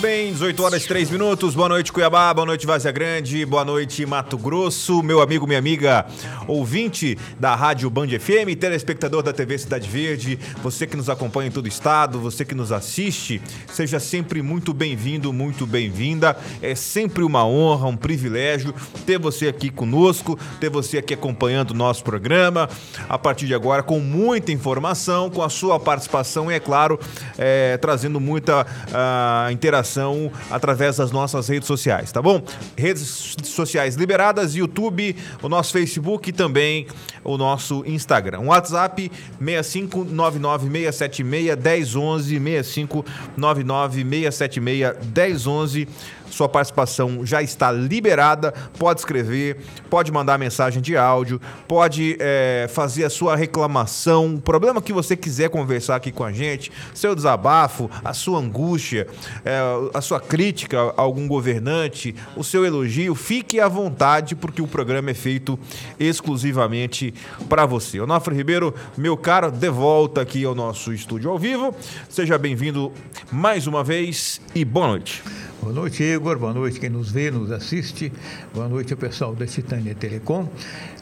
bem, 18 horas e 3 minutos. Boa noite, Cuiabá. Boa noite, Vazia Grande. Boa noite, Mato Grosso. Meu amigo, minha amiga, ouvinte da Rádio Band FM, telespectador da TV Cidade Verde, você que nos acompanha em todo o estado, você que nos assiste, seja sempre muito bem-vindo, muito bem-vinda. É sempre uma honra, um privilégio ter você aqui conosco, ter você aqui acompanhando o nosso programa. A partir de agora, com muita informação, com a sua participação e, é claro, é, trazendo muita. Uh, interação através das nossas redes sociais, tá bom? Redes sociais liberadas, YouTube, o nosso Facebook e também o nosso Instagram. WhatsApp 65996761011, 65996761011 sua participação já está liberada. Pode escrever, pode mandar mensagem de áudio, pode é, fazer a sua reclamação, o problema que você quiser conversar aqui com a gente, seu desabafo, a sua angústia, é, a sua crítica a algum governante, o seu elogio, fique à vontade, porque o programa é feito exclusivamente para você. Onofre Ribeiro, meu caro, de volta aqui ao nosso estúdio ao vivo. Seja bem-vindo mais uma vez e boa noite. Boa noite, Igor. Boa noite quem nos vê, nos assiste. Boa noite ao pessoal da Titânia Telecom.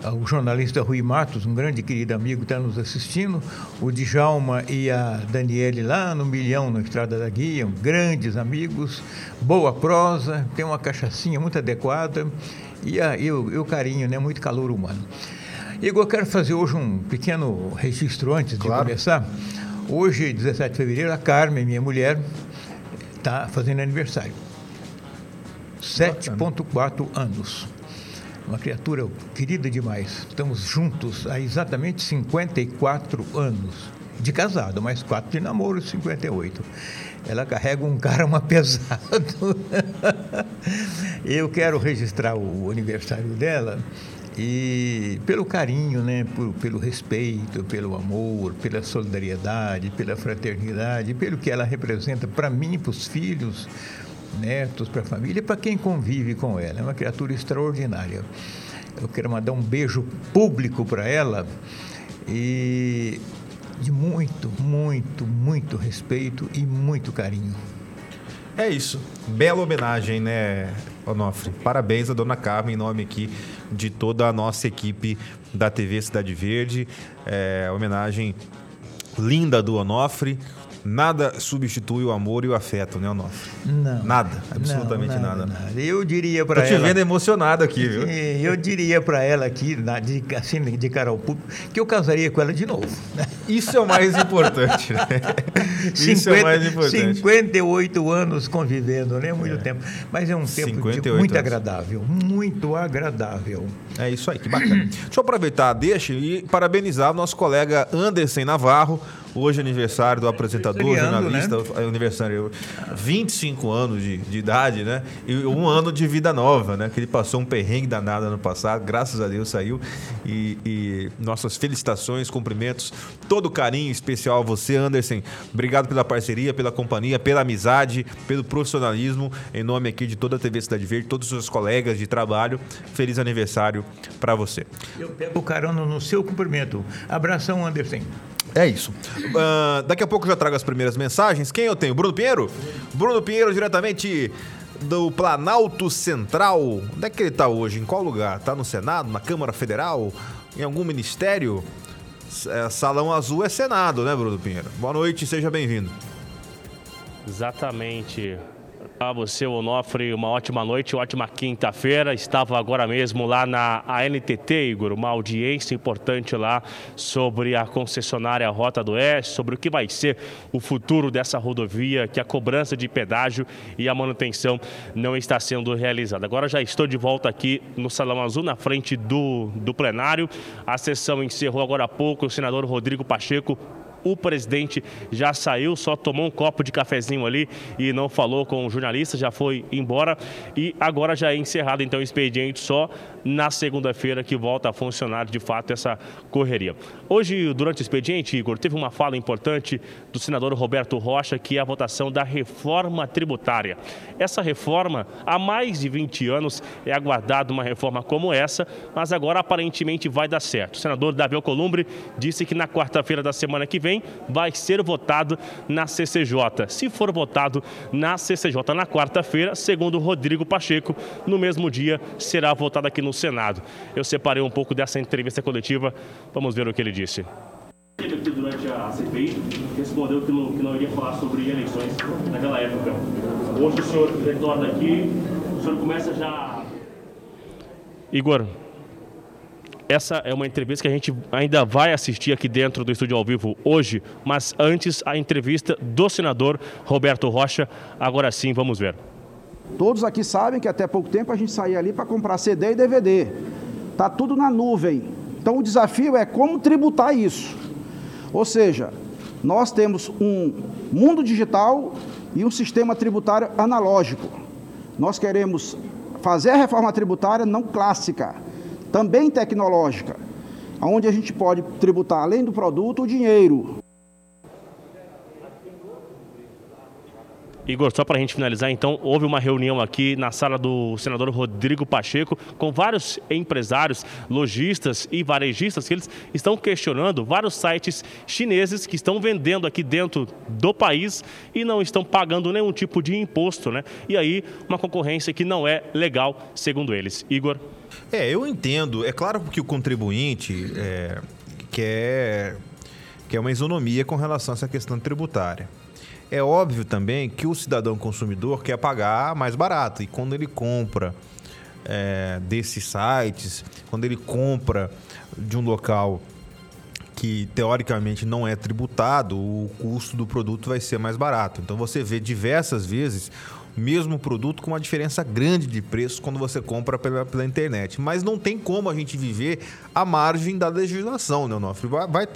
Ah, o jornalista Rui Matos, um grande querido amigo, está nos assistindo. O Djalma e a Daniele lá no Milhão, na Estrada da Guia, grandes amigos. Boa prosa, tem uma cachaçinha muito adequada. E, a, e, o, e o carinho, né? muito calor humano. Igor, eu quero fazer hoje um pequeno registro antes claro. de começar. Hoje, 17 de fevereiro, a Carmen, minha mulher, está fazendo aniversário. 7,4 anos. Uma criatura querida demais. Estamos juntos há exatamente 54 anos. De casado, mais 4 de namoro, 58. Ela carrega um karma pesado. Eu quero registrar o aniversário dela e pelo carinho, né, por, pelo respeito, pelo amor, pela solidariedade, pela fraternidade, pelo que ela representa para mim, para os filhos, netos, para a família e para quem convive com ela. É uma criatura extraordinária. Eu quero mandar um beijo público para ela e de muito, muito, muito respeito e muito carinho. É isso. Bela homenagem, né, Onofre? Parabéns a dona Carmen, em nome aqui de toda a nossa equipe da TV Cidade Verde. É, homenagem linda do Onofre. Nada substitui o amor e o afeto, né, Onofre? Não. Nada, absolutamente não, nada, nada, nada. Eu diria para ela. Tô te vendo emocionado aqui, viu? Eu diria para ela aqui, de, assim, de cara ao público, que eu casaria com ela de novo. Isso é o mais importante, né? Isso 50, é o mais importante. 58 anos convivendo, né? Muito é. tempo. Mas é um tempo de, muito anos. agradável, muito agradável. É isso aí, que bacana. Deixa eu aproveitar, deixa e parabenizar o nosso colega Anderson Navarro, Hoje é aniversário do é, apresentador, jornalista, né? aniversário 25 anos de, de, idade, né? E um ano de vida nova, né? Que ele passou um perrengue danado no passado, graças a Deus saiu. E, e nossas felicitações, cumprimentos, todo o carinho especial a você, Anderson. Obrigado pela parceria, pela companhia, pela amizade, pelo profissionalismo. Em nome aqui de toda a TV Cidade Verde, todos os seus colegas de trabalho, feliz aniversário para você. Eu pego o carona no seu cumprimento. Abração, Anderson. É isso. Uh, daqui a pouco eu já trago as primeiras mensagens. Quem eu tenho? Bruno Pinheiro? Bruno Pinheiro, diretamente do Planalto Central. Onde é que ele está hoje? Em qual lugar? Está no Senado, na Câmara Federal? Em algum ministério? É, Salão Azul é Senado, né, Bruno Pinheiro? Boa noite, seja bem-vindo. Exatamente. A você, Onofre, uma ótima noite, ótima quinta-feira. Estava agora mesmo lá na ANTT, Igor, uma audiência importante lá sobre a concessionária Rota do Oeste, sobre o que vai ser o futuro dessa rodovia, que a cobrança de pedágio e a manutenção não está sendo realizada. Agora já estou de volta aqui no Salão Azul, na frente do, do plenário. A sessão encerrou agora há pouco. O senador Rodrigo Pacheco o presidente já saiu, só tomou um copo de cafezinho ali e não falou com o jornalista, já foi embora. E agora já é encerrado então o expediente só na segunda-feira que volta a funcionar de fato essa correria. Hoje, durante o expediente, Igor, teve uma fala importante do senador Roberto Rocha, que é a votação da reforma tributária. Essa reforma, há mais de 20 anos, é aguardada uma reforma como essa, mas agora aparentemente vai dar certo. O senador Davi Alcolumbre disse que na quarta-feira da semana que vem vai ser votado na CCJ. Se for votado na CCJ na quarta-feira, segundo Rodrigo Pacheco, no mesmo dia será votado aqui no Senado. Eu separei um pouco dessa entrevista coletiva, vamos ver o que ele disse. Aqui durante a CPI respondeu que não, que não iria falar sobre eleições naquela época. Hoje o senhor retorna aqui, o senhor começa já. Igor, essa é uma entrevista que a gente ainda vai assistir aqui dentro do estúdio ao vivo hoje, mas antes a entrevista do senador Roberto Rocha. Agora sim, vamos ver. Todos aqui sabem que até pouco tempo a gente saía ali para comprar CD e DVD. Tá tudo na nuvem. Então o desafio é como tributar isso. Ou seja, nós temos um mundo digital e um sistema tributário analógico. Nós queremos fazer a reforma tributária não clássica, também tecnológica, onde a gente pode tributar além do produto o dinheiro. Igor, só para a gente finalizar, então, houve uma reunião aqui na sala do senador Rodrigo Pacheco com vários empresários, lojistas e varejistas que eles estão questionando vários sites chineses que estão vendendo aqui dentro do país e não estão pagando nenhum tipo de imposto, né? E aí, uma concorrência que não é legal, segundo eles. Igor? É, eu entendo. É claro que o contribuinte é, quer, quer uma isonomia com relação a essa questão tributária. É óbvio também que o cidadão consumidor quer pagar mais barato. E quando ele compra é, desses sites, quando ele compra de um local que teoricamente não é tributado, o custo do produto vai ser mais barato. Então você vê diversas vezes mesmo produto com uma diferença grande de preço quando você compra pela, pela internet. Mas não tem como a gente viver à margem da legislação, né? Vai, vai,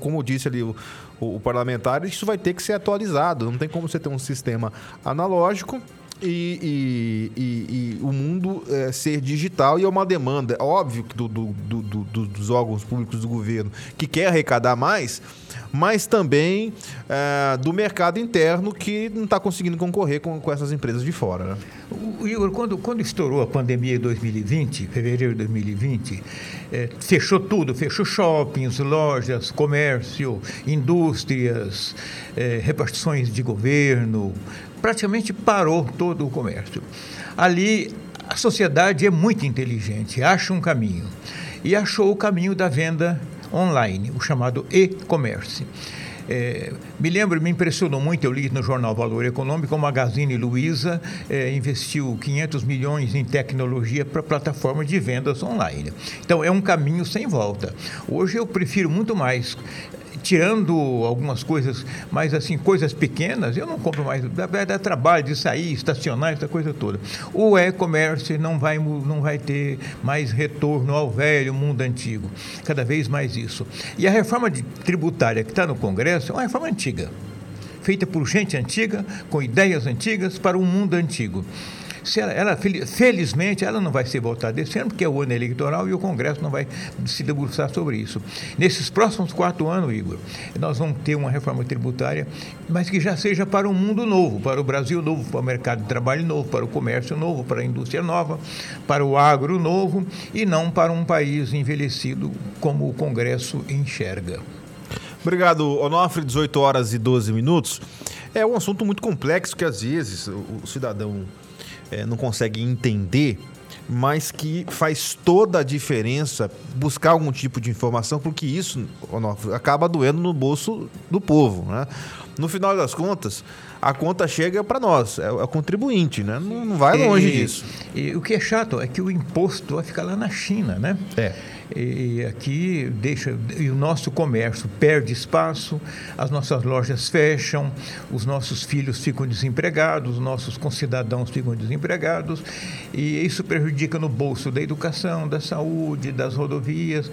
como disse ali o, o, o parlamentar, isso vai ter que ser atualizado. Não tem como você ter um sistema analógico e, e, e, e, o mundo é, ser digital e é uma demanda, é óbvio, do, do, do, dos órgãos públicos do governo que quer arrecadar mais, mas também é, do mercado interno que não está conseguindo concorrer com, com essas empresas de fora. Né? Igor, quando, quando estourou a pandemia em 2020, fevereiro de 2020, é, fechou tudo, fechou shoppings, lojas, comércio, indústrias, é, repartições de governo, praticamente parou todo o comércio. Ali, a sociedade é muito inteligente, acha um caminho. E achou o caminho da venda online, o chamado e-commerce. É, me lembro, me impressionou muito, eu li no jornal Valor Econômico, a Magazine Luiza é, investiu 500 milhões em tecnologia para plataforma de vendas online. Então, é um caminho sem volta. Hoje eu prefiro muito mais tirando algumas coisas, mas assim, coisas pequenas, eu não compro mais. Vai dar trabalho de sair, estacionar, essa coisa toda. O e-commerce não vai, não vai ter mais retorno ao velho mundo antigo. Cada vez mais isso. E a reforma tributária que está no Congresso é uma reforma antiga. Feita por gente antiga, com ideias antigas, para um mundo antigo. Se ela, ela, felizmente, ela não vai ser votada esse ano, porque é o ano eleitoral e o Congresso não vai se debruçar sobre isso. Nesses próximos quatro anos, Igor, nós vamos ter uma reforma tributária, mas que já seja para um mundo novo, para o Brasil novo, para o mercado de trabalho novo, para o comércio novo, para a indústria nova, para o agro novo e não para um país envelhecido como o Congresso enxerga. Obrigado, Onofre, 18 horas e 12 minutos. É um assunto muito complexo que às vezes o cidadão é, não consegue entender, mas que faz toda a diferença buscar algum tipo de informação, porque isso acaba doendo no bolso do povo. Né? No final das contas, a conta chega para nós, é, o contribuinte, né? não, não vai longe e, disso. E o que é chato é que o imposto vai ficar lá na China, né? É. E aqui deixa e o nosso comércio perde espaço, as nossas lojas fecham, os nossos filhos ficam desempregados, os nossos concidadãos ficam desempregados e isso prejudica no bolso da educação, da saúde, das rodovias.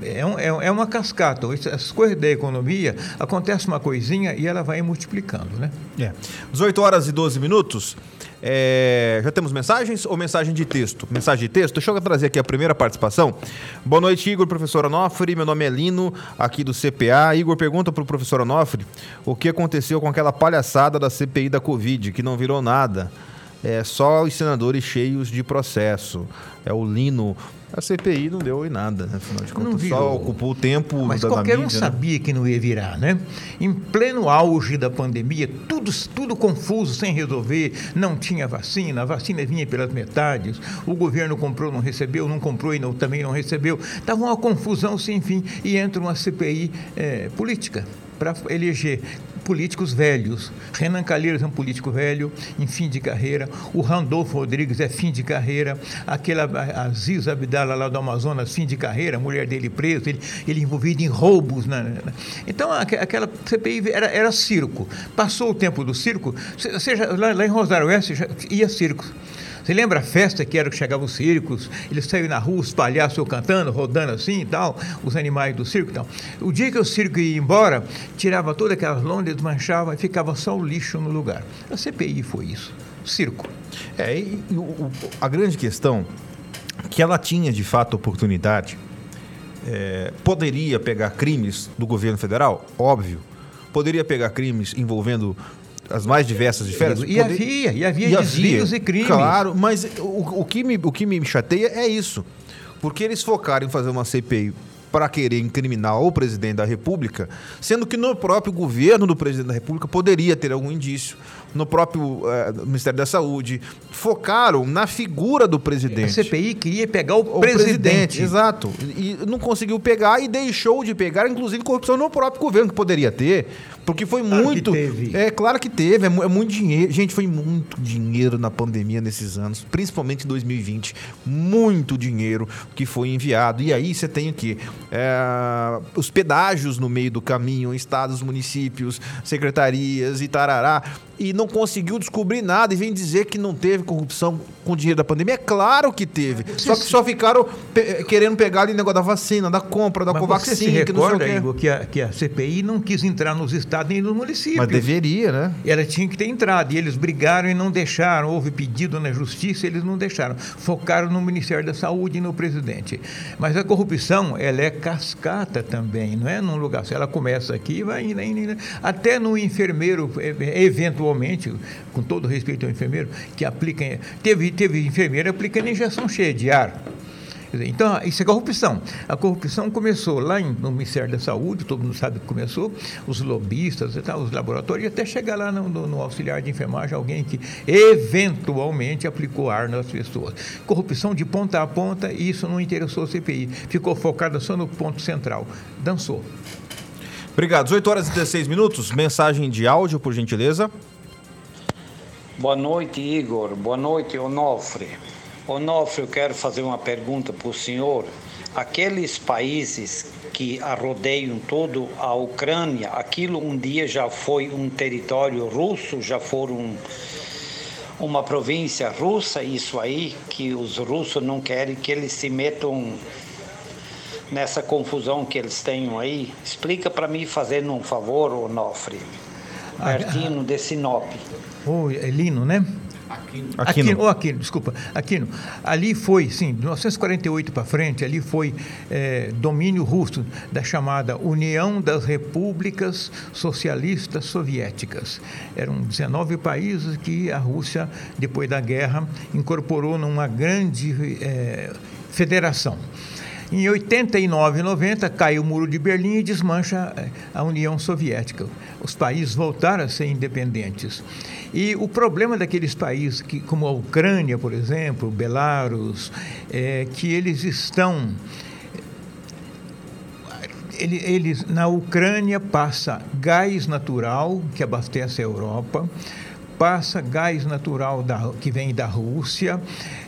É, um, é, é uma cascata. Essas coisas da economia acontece uma coisinha e ela vai multiplicando, né? É. 18 horas e 12 minutos. É, já temos mensagens ou mensagem de texto? Mensagem de texto? Deixa eu trazer aqui a primeira participação. Boa noite, Igor, professor Onofre. Meu nome é Lino, aqui do CPA. Igor pergunta para o professor Onofre o que aconteceu com aquela palhaçada da CPI da Covid, que não virou nada. É só os senadores cheios de processo. É o Lino. A CPI não deu em nada, né? Afinal de contas, só ocupou o tempo Mas da, qualquer da um mídia, né? sabia que não ia virar, né? Em pleno auge da pandemia, tudo, tudo confuso, sem resolver, não tinha vacina, a vacina vinha pelas metades, o governo comprou, não recebeu, não comprou e não, também não recebeu. Estava uma confusão sem fim e entra uma CPI eh, política para eleger políticos velhos. Renan Calheiros é um político velho, em fim de carreira. O Randolfo Rodrigues é fim de carreira. Aquela Aziz Abdala lá do Amazonas, fim de carreira, a mulher dele presa, ele, ele envolvido em roubos. Né? Então, aquela CPI era, era circo. Passou o tempo do circo, seja, lá, lá em Rosário Oeste ia circo. Você lembra a festa que era que chegavam os circos? Eles saíam na rua, os palhaços cantando, rodando assim e tal, os animais do circo e tal. O dia que o circo ia embora, tirava todas aquelas lonas, desmanchava e ficava só o lixo no lugar. A CPI foi isso. Circo. É, e, e o, a grande questão que ela tinha de fato oportunidade, é, poderia pegar crimes do governo federal? Óbvio. Poderia pegar crimes envolvendo as mais diversas esferas? E havia, e havia e desvios havia, e crimes. Claro, mas o, o, que me, o que me chateia é isso. Porque eles focaram em fazer uma CPI para querer incriminar o presidente da República, sendo que no próprio governo do presidente da República poderia ter algum indício, no próprio é, Ministério da Saúde, focaram na figura do presidente. A CPI queria pegar o, o presidente. presidente. Exato. E não conseguiu pegar e deixou de pegar, inclusive, corrupção no próprio governo, que poderia ter. Porque foi claro muito. É claro que teve, é, é, muito dinheiro. Gente, foi muito dinheiro na pandemia nesses anos, principalmente em 2020. Muito dinheiro que foi enviado. E aí você tem o quê? É, os pedágios no meio do caminho, estados, municípios, secretarias e tarará e não conseguiu descobrir nada e vem dizer que não teve corrupção com o dinheiro da pandemia. É claro que teve. Só que só ficaram pe querendo pegar ali o negócio da vacina, da compra, da Mas Covaxin. Você se recorda, que, Igor, que, a, que a CPI não quis entrar nos estados nem nos municípios. Mas deveria, né? Ela tinha que ter entrado. E eles brigaram e não deixaram. Houve pedido na justiça eles não deixaram. Focaram no Ministério da Saúde e no presidente. Mas a corrupção, ela é cascata também, não é num lugar. Se ela começa aqui, vai indo, indo, até no enfermeiro, eventualmente atualmente, com todo respeito ao enfermeiro, que aplica. Teve, teve enfermeiro aplicando injeção cheia de ar. Então, isso é corrupção. A corrupção começou lá no Ministério da Saúde, todo mundo sabe que começou, os lobistas os laboratórios, e até chegar lá no, no, no, auxiliar de enfermagem, alguém que eventualmente aplicou ar nas pessoas. Corrupção de ponta a ponta, e isso não interessou a CPI. Ficou focada só no ponto central. Dançou. Obrigado. 18 horas e 16 minutos. Mensagem de áudio, por gentileza. Boa noite, Igor. Boa noite, Onofre. Onofre, eu quero fazer uma pergunta para o senhor. Aqueles países que arrodeiam todo a Ucrânia, aquilo um dia já foi um território russo, já foram uma província russa, isso aí, que os russos não querem que eles se metam nessa confusão que eles têm aí. Explica para mim, fazendo um favor, Onofre pertinho de Sinop. O Elino, né? Aquino. Aquino. Aquino, oh, Aquino, desculpa. Aquino. Ali foi, sim, de 1948 para frente, ali foi é, domínio russo da chamada União das Repúblicas Socialistas Soviéticas. Eram 19 países que a Rússia, depois da guerra, incorporou numa grande é, federação. Em 89 e 90 cai o muro de Berlim e desmancha eh, a União Soviética. Os países voltaram a ser independentes. E o problema daqueles países, que, como a Ucrânia, por exemplo, Belarus, é que eles estão eles, na Ucrânia passa gás natural que abastece a Europa, passa gás natural da, que vem da Rússia,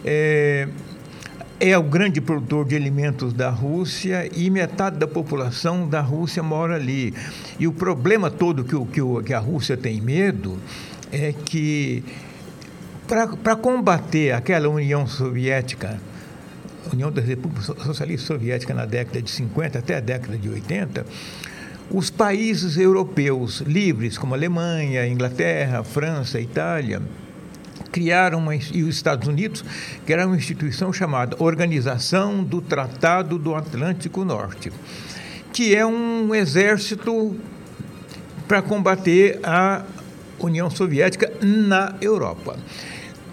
é, é o grande produtor de alimentos da Rússia e metade da população da Rússia mora ali. E o problema todo que, o, que, que a Rússia tem medo é que, para combater aquela União Soviética, União das Repúblicas Socialistas Soviéticas na década de 50 até a década de 80, Os países europeus livres, como Alemanha, Inglaterra, França, Itália, criaram uma, e os Estados Unidos criaram uma instituição chamada Organização do Tratado do Atlântico Norte, que é um exército para combater a União Soviética na Europa.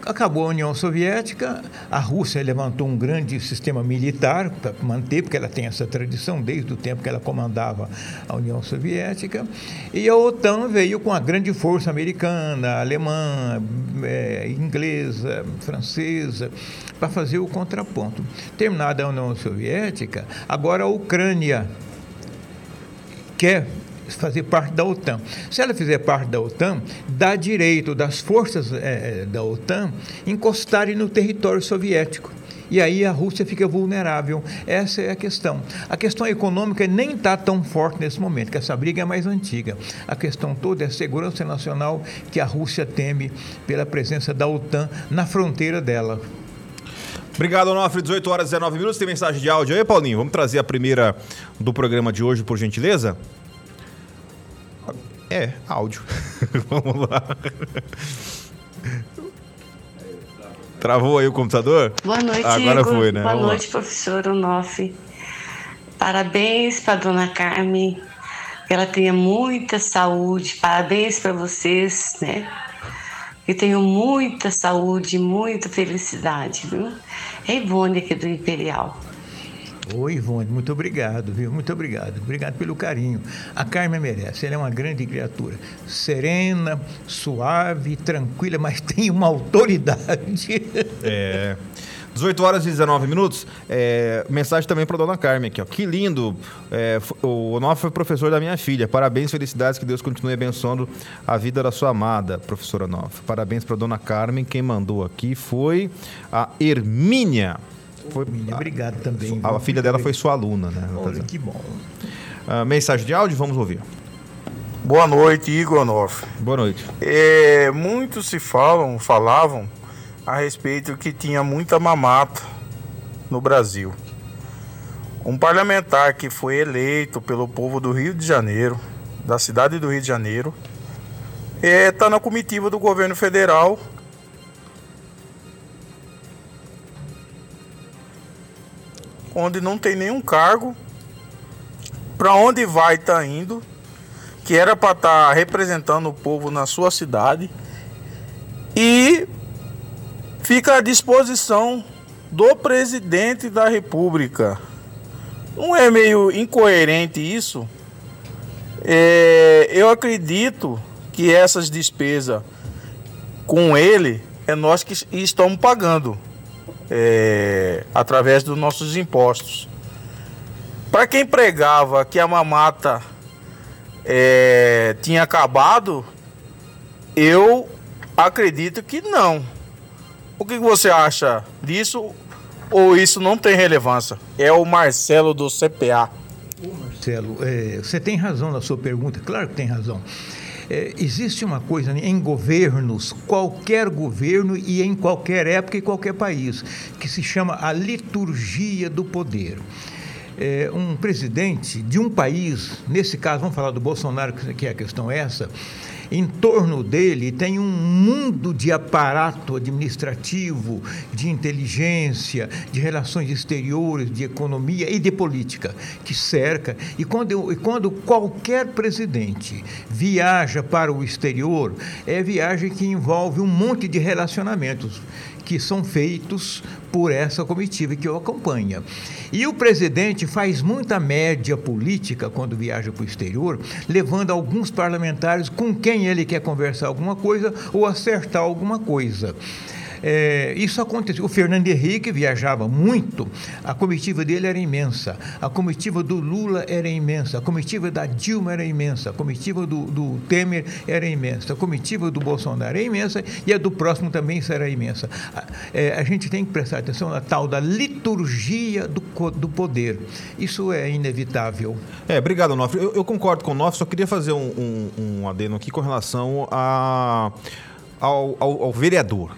Acabou a União Soviética, a Rússia levantou um grande sistema militar para manter, porque ela tem essa tradição desde o tempo que ela comandava a União Soviética, e a OTAN veio com a grande força americana, alemã, é, inglesa, francesa, para fazer o contraponto. Terminada a União Soviética, agora a Ucrânia quer fazer parte da OTAN. Se ela fizer parte da OTAN, dá direito das forças é, da OTAN encostarem no território soviético. E aí a Rússia fica vulnerável. Essa é a questão. A questão econômica nem está tão forte nesse momento, que essa briga é mais antiga. A questão toda é a segurança nacional que a Rússia teme pela presença da OTAN na fronteira dela. Obrigado, Onofre. 18 horas e 19 minutos. Tem mensagem de áudio aí, Paulinho? Vamos trazer a primeira do programa de hoje, por gentileza? É, áudio. Vamos lá. Travou aí o computador? Boa noite, Agora Igor. foi, né? Boa Vamos lá. noite, professor Onof. Parabéns para dona Carmen. Que ela tenha muita saúde. Parabéns para vocês, né? Que tenham muita saúde, muita felicidade, viu? É Ivone aqui do Imperial. Oi, Ivone, muito obrigado, viu? Muito obrigado. Obrigado pelo carinho. A Carmen merece, ela é uma grande criatura. Serena, suave, tranquila, mas tem uma autoridade. É. 18 horas e 19 minutos. É, mensagem também para dona Carmen aqui, ó. Que lindo. É, o Onofre foi professor da minha filha. Parabéns, felicidades, que Deus continue abençoando a vida da sua amada, professora Onofre. Parabéns para dona Carmen. Quem mandou aqui foi a Hermínia. Foi, Minha, obrigado também. a, viu? filha dela foi sua aluna, né? Olha que bom. Ah, mensagem de áudio, vamos ouvir. Boa noite, Igor Noff. Boa noite. É, muitos se falam, falavam a respeito que tinha muita mamata no Brasil. Um parlamentar que foi eleito pelo povo do Rio de Janeiro, da cidade do Rio de Janeiro, está na comitiva do governo federal. Onde não tem nenhum cargo, para onde vai estar indo, que era para estar representando o povo na sua cidade e fica à disposição do presidente da República. Não é meio incoerente isso? É, eu acredito que essas despesas com ele é nós que estamos pagando é, através dos nossos impostos. Para quem pregava que a mamata é, tinha acabado, eu acredito que não. O que você acha disso? Ou isso não tem relevância? É o Marcelo do CPA. Marcelo, é, você tem razão na sua pergunta, claro que tem razão. É, existe uma coisa em governos, qualquer governo e em qualquer época e qualquer país, que se chama a liturgia do poder. É, um presidente de um país, nesse caso, vamos falar do Bolsonaro, que é a questão essa, em torno dele tem um mundo de aparato administrativo, de inteligência, de relações exteriores, de economia e de política que cerca. E quando, e quando qualquer presidente viaja para o exterior, é viagem que envolve um monte de relacionamentos que são feitos por essa comitiva que o acompanha. E o presidente faz muita média política quando viaja para o exterior, levando alguns parlamentares com quem ele quer conversar alguma coisa ou acertar alguma coisa. É, isso aconteceu. O Fernando Henrique viajava muito, a comitiva dele era imensa, a comitiva do Lula era imensa, a comitiva da Dilma era imensa, a comitiva do, do Temer era imensa, a comitiva do Bolsonaro era imensa e a do próximo também será imensa. A, é, a gente tem que prestar atenção na tal da liturgia do, do poder. Isso é inevitável. É, obrigado, Onofre. Eu, eu concordo com o Onofre, só queria fazer um, um, um adeno aqui com relação a, ao, ao, ao vereador.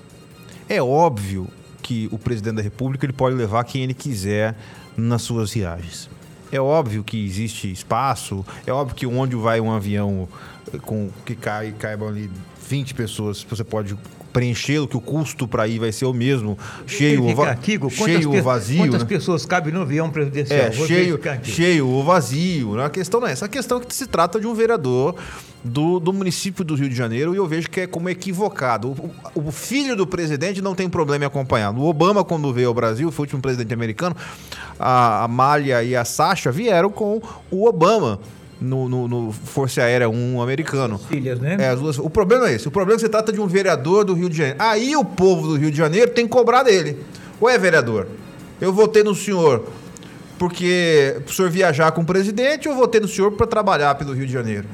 É óbvio que o presidente da República ele pode levar quem ele quiser nas suas viagens. É óbvio que existe espaço, é óbvio que onde vai um avião com que cai, caibam ali 20 pessoas, você pode preenchê-lo, que o custo para ir vai ser o mesmo, cheio, ou, va Kiko, cheio vazio. Quantas né? pessoas cabem no avião presidencial? É, cheio, cheio ou vazio. Né? A questão não é essa. A questão é que se trata de um vereador do, do município do Rio de Janeiro e eu vejo que é como equivocado. O, o filho do presidente não tem problema em acompanhar. O Obama, quando veio ao Brasil, foi o último presidente americano, a Amália e a Sasha vieram com o Obama no, no, no, Força Aérea 1 americano. Filhas, né? É, as duas. O problema é esse. O problema é que você trata de um vereador do Rio de Janeiro. Aí o povo do Rio de Janeiro tem que cobrar dele. Ué, vereador, eu votei no senhor porque o senhor viajar com o presidente ou votei no senhor para trabalhar pelo Rio de Janeiro?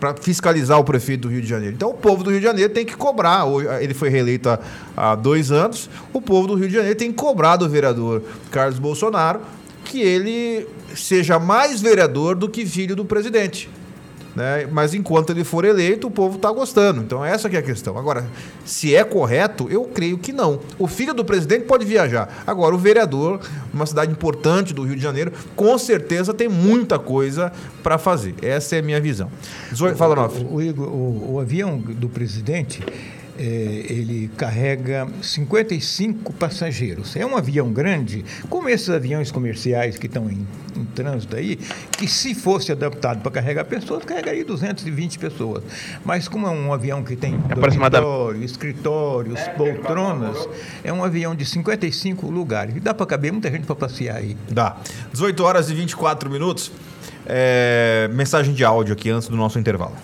Para fiscalizar o prefeito do Rio de Janeiro. Então o povo do Rio de Janeiro tem que cobrar. Ele foi reeleito há, há dois anos. O povo do Rio de Janeiro tem que cobrar do vereador Carlos Bolsonaro que ele seja mais vereador do que filho do presidente. Né? Mas enquanto ele for eleito, o povo está gostando. Então essa que é a questão. Agora, se é correto, eu creio que não. O filho do presidente pode viajar. Agora, o vereador, uma cidade importante do Rio de Janeiro, com certeza tem muita coisa para fazer. Essa é a minha visão. Fala, Nofre. O, o, o, o avião do presidente é, ele carrega 55 passageiros. É um avião grande, como esses aviões comerciais que estão em, em trânsito aí, que se fosse adaptado para carregar pessoas, carregaria 220 pessoas. Mas como é um avião que tem dormitório, escritórios, poltronas, é um avião de 55 lugares. E dá para caber muita gente para passear aí. Dá. 18 horas e 24 minutos. É, mensagem de áudio aqui antes do nosso intervalo.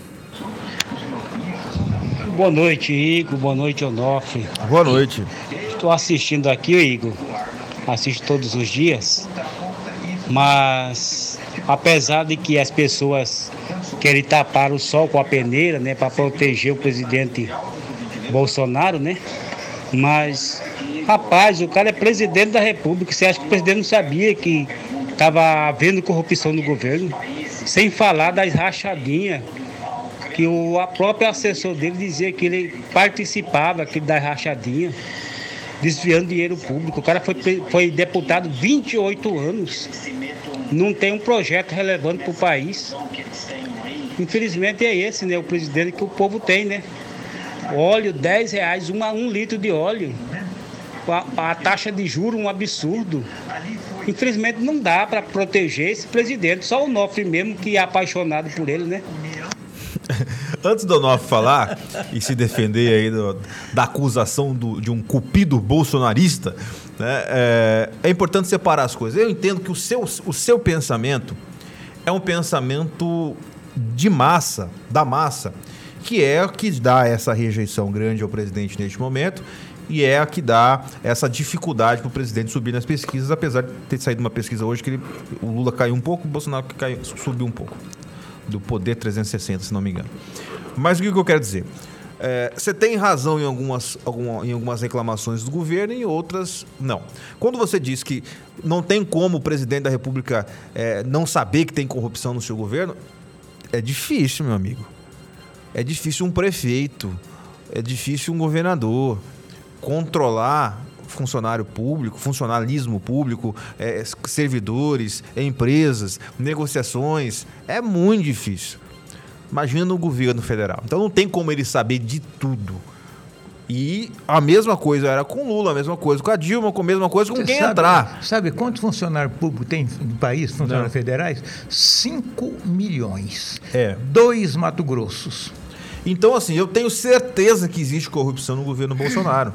Boa noite, Igor. Boa noite, Onofre. Boa noite. Estou assistindo aqui, Igor. Assisto todos os dias. Mas, apesar de que as pessoas querem tapar o sol com a peneira, né, para proteger o presidente Bolsonaro, né? Mas, rapaz, o cara é presidente da República. Você acha que o presidente não sabia que estava havendo corrupção no governo? Sem falar das rachadinhas que o a próprio assessor dele dizia que ele participava aqui da rachadinha, desviando dinheiro público. O cara foi, foi deputado 28 anos, não tem um projeto relevante para o país. Infelizmente é esse, né? O presidente que o povo tem, né? Óleo, 10 reais, uma, um litro de óleo. A, a taxa de juros, um absurdo. Infelizmente não dá para proteger esse presidente, só o Nofre mesmo que é apaixonado por ele, né? Antes do Onofre falar e se defender aí do, da acusação do, de um cupido bolsonarista, né, é, é, importante separar as coisas. Eu entendo que o seu, o seu pensamento é um pensamento de massa, da massa, que é o que dá essa rejeição grande ao presidente neste momento e é a que dá essa dificuldade para o presidente subir nas pesquisas, apesar de ter saído uma pesquisa hoje que ele, o Lula caiu um pouco, o Bolsonaro caiu, subiu um pouco do Poder 360, se não me engano. Mas o que eu quero dizer? É, você tem razão em algumas, alguma, em algumas reclamações do governo e outras não. Quando você diz que não tem como o presidente da República é, não saber que tem corrupção no seu governo, é difícil, meu amigo. É difícil um prefeito, é difícil um governador controlar funcionário público, funcionalismo público, é, servidores, empresas, negociações. É muito difícil. Imagina no governo federal. Então não tem como ele saber de tudo. E a mesma coisa era com Lula, a mesma coisa com a Dilma, a mesma coisa com Você quem sabe, entrar. Sabe quantos funcionários públicos tem no país, funcionários não. federais? 5 milhões. É. Dois Mato Grossos. Então, assim, eu tenho certeza que existe corrupção no governo Bolsonaro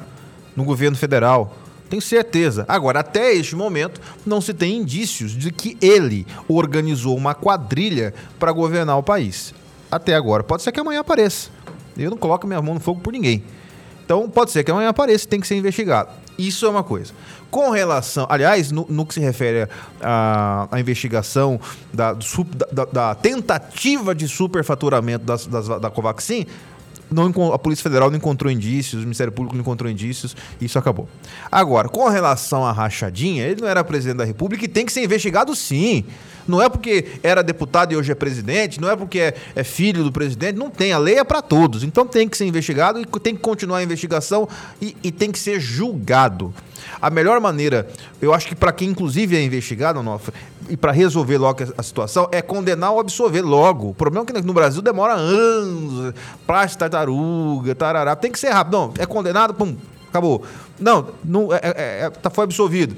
no governo federal. Tenho certeza. Agora, até este momento, não se tem indícios de que ele organizou uma quadrilha para governar o país. Até agora. Pode ser que amanhã apareça. Eu não coloco minha mão no fogo por ninguém. Então, pode ser que amanhã apareça, tem que ser investigado. Isso é uma coisa. Com relação, aliás, no, no que se refere à, investigação da, da, da, tentativa de superfaturamento das, das, da Covaxin, não, a Polícia Federal não encontrou indícios, o Ministério Público não encontrou indícios, e isso acabou. Agora, com relação à rachadinha, ele não era presidente da República e tem que ser investigado sim. Não é porque era deputado e hoje é presidente, não é porque é, é filho do presidente, não tem. A lei é para todos. Então tem que ser investigado e tem que continuar a investigação e, e tem que ser julgado. A melhor maneira, eu acho que para quem inclusive é investigado, Onofre, e para resolver logo a situação, é condenar ou absolver logo. O problema é que no Brasil demora anos, plástico tartaruga, tarará. Tem que ser rápido. Não, é condenado, pum, acabou. Não, não é, é, é, tá, foi absolvido.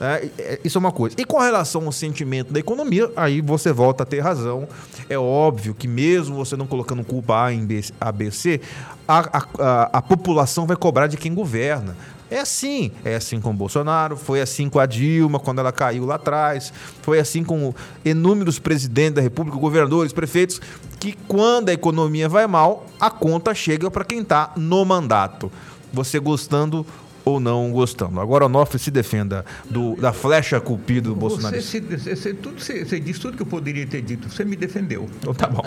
É, é, isso é uma coisa. E com relação ao sentimento da economia, aí você volta a ter razão. É óbvio que mesmo você não colocando culpa A em B, ABC, a, a, a, a população vai cobrar de quem governa. É assim. É assim com o Bolsonaro, foi assim com a Dilma, quando ela caiu lá atrás, foi assim com inúmeros presidentes da República, governadores, prefeitos, que quando a economia vai mal, a conta chega para quem está no mandato. Você gostando ou não gostando. Agora o Onofre se defenda do, da flecha culpida do Bolsonaro. Você, você, você, tudo, você, você disse tudo que eu poderia ter dito. Você me defendeu. Então tá bom.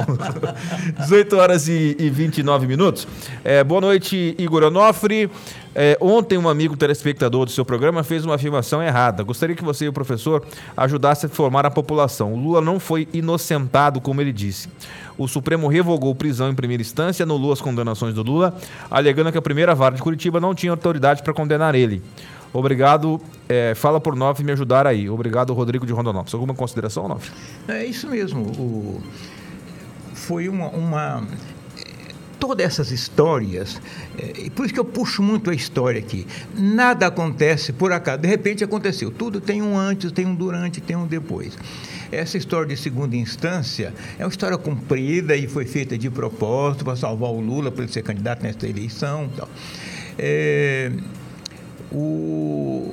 18 horas e, e 29 minutos. É, boa noite, Igor Onofre. É, ontem, um amigo telespectador do seu programa fez uma afirmação errada. Gostaria que você e o professor ajudassem a formar a população. O Lula não foi inocentado, como ele disse. O Supremo revogou prisão em primeira instância, anulou as condenações do Lula, alegando que a primeira vara de Curitiba não tinha autoridade para condenar ele. Obrigado. É, fala por Nove me ajudar aí. Obrigado, Rodrigo de Rondonópolis. Alguma consideração, Nove? É isso mesmo. O... Foi uma, uma todas essas histórias, é, por isso que eu puxo muito a história aqui. Nada acontece por acaso, de repente aconteceu. Tudo tem um antes, tem um durante, tem um depois. Essa história de segunda instância é uma história comprida e foi feita de propósito para salvar o Lula para ele ser candidato nesta eleição. É, o,